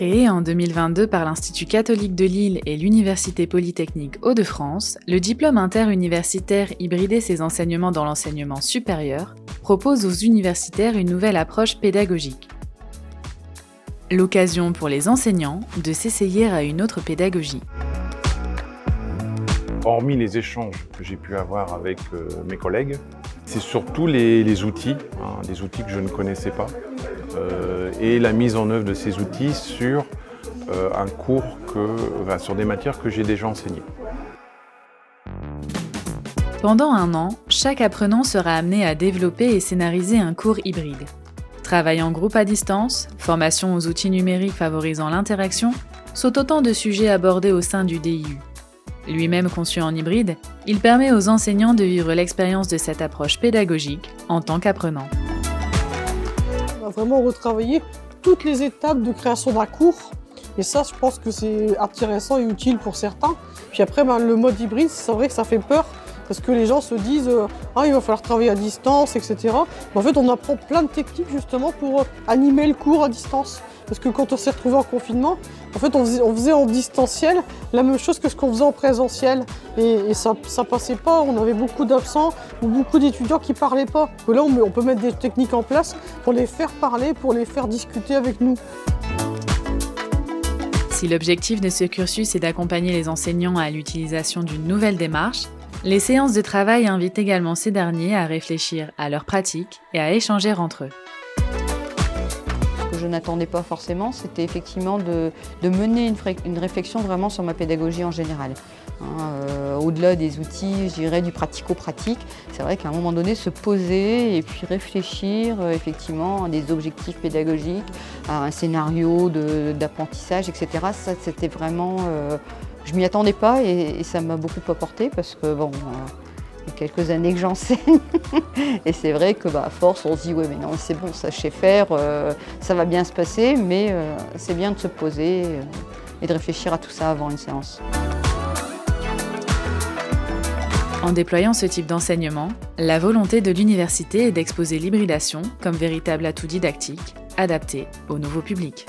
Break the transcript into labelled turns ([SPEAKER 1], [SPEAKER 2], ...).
[SPEAKER 1] Créé en 2022 par l'Institut catholique de Lille et l'Université polytechnique Hauts-de-France, le diplôme interuniversitaire hybridé ses enseignements dans l'enseignement supérieur propose aux universitaires une nouvelle approche pédagogique. L'occasion pour les enseignants de s'essayer à une autre pédagogie.
[SPEAKER 2] Hormis les échanges que j'ai pu avoir avec euh, mes collègues, c'est surtout les, outils, hein, des outils que je ne connaissais pas, et la mise en œuvre de ces outils sur euh, un cours que, sur des matières que j'ai déjà enseignées.
[SPEAKER 1] Pendant un an, chaque apprenant sera amené à développer et scénariser un cours hybride. Travail en groupe à distance, formation aux outils numériques favorisant l'interaction, sont autant de sujets abordés au sein du DIU. Lui-même conçu en hybride, il permet aux enseignants de vivre l'expérience de cette approche pédagogique en tant qu'apprenant.
[SPEAKER 3] Vraiment retravailler toutes les étapes de création d'un cours. Et ça, je pense que c'est intéressant et utile pour certains. Puis après, ben, le mode hybride, c'est vrai que ça fait peur parce que les gens se disent euh, ah il va falloir travailler à distance, etc. en fait, on apprend plein de techniques justement pour euh, animer le cours à distance. Parce que quand on s'est retrouvé en confinement, en fait, on faisait, en distanciel la même chose que ce qu'on faisait en présentiel. Et, ça, ça passait pas. On avait beaucoup d'absents ou beaucoup d'étudiants qui parlaient pas. là, on, on peut mettre des techniques en place pour les faire parler, pour les faire discuter avec nous.
[SPEAKER 1] Si l'objectif de ce cursus est d'accompagner les enseignants à l'utilisation d'une nouvelle démarche, les séances de travail invitent également ces derniers à réfléchir à leurs pratiques et à échanger entre eux
[SPEAKER 4] je n'attendais pas forcément, c'était effectivement de, mener une, réflexion vraiment sur ma pédagogie en général. Hein, euh, au-delà des outils, je dirais du pratico-pratique, c'est vrai qu'à un moment donné, se poser et puis réfléchir euh, effectivement à des objectifs pédagogiques, à un scénario d'apprentissage, etc. Ça, c'était vraiment... Euh, je m'y attendais pas et, ça m'a beaucoup apporté parce que bon, quelques années que j'enseigne et c'est vrai que bah, à force on se dit ouais mais non c'est bon sais faire, euh, ça va bien se passer mais euh, c'est bien de se poser euh, et de réfléchir à tout ça avant une séance.
[SPEAKER 1] En déployant ce type d'enseignement, la volonté de l'université est d'exposer l'hybridation comme véritable atout didactique adapté au nouveau public.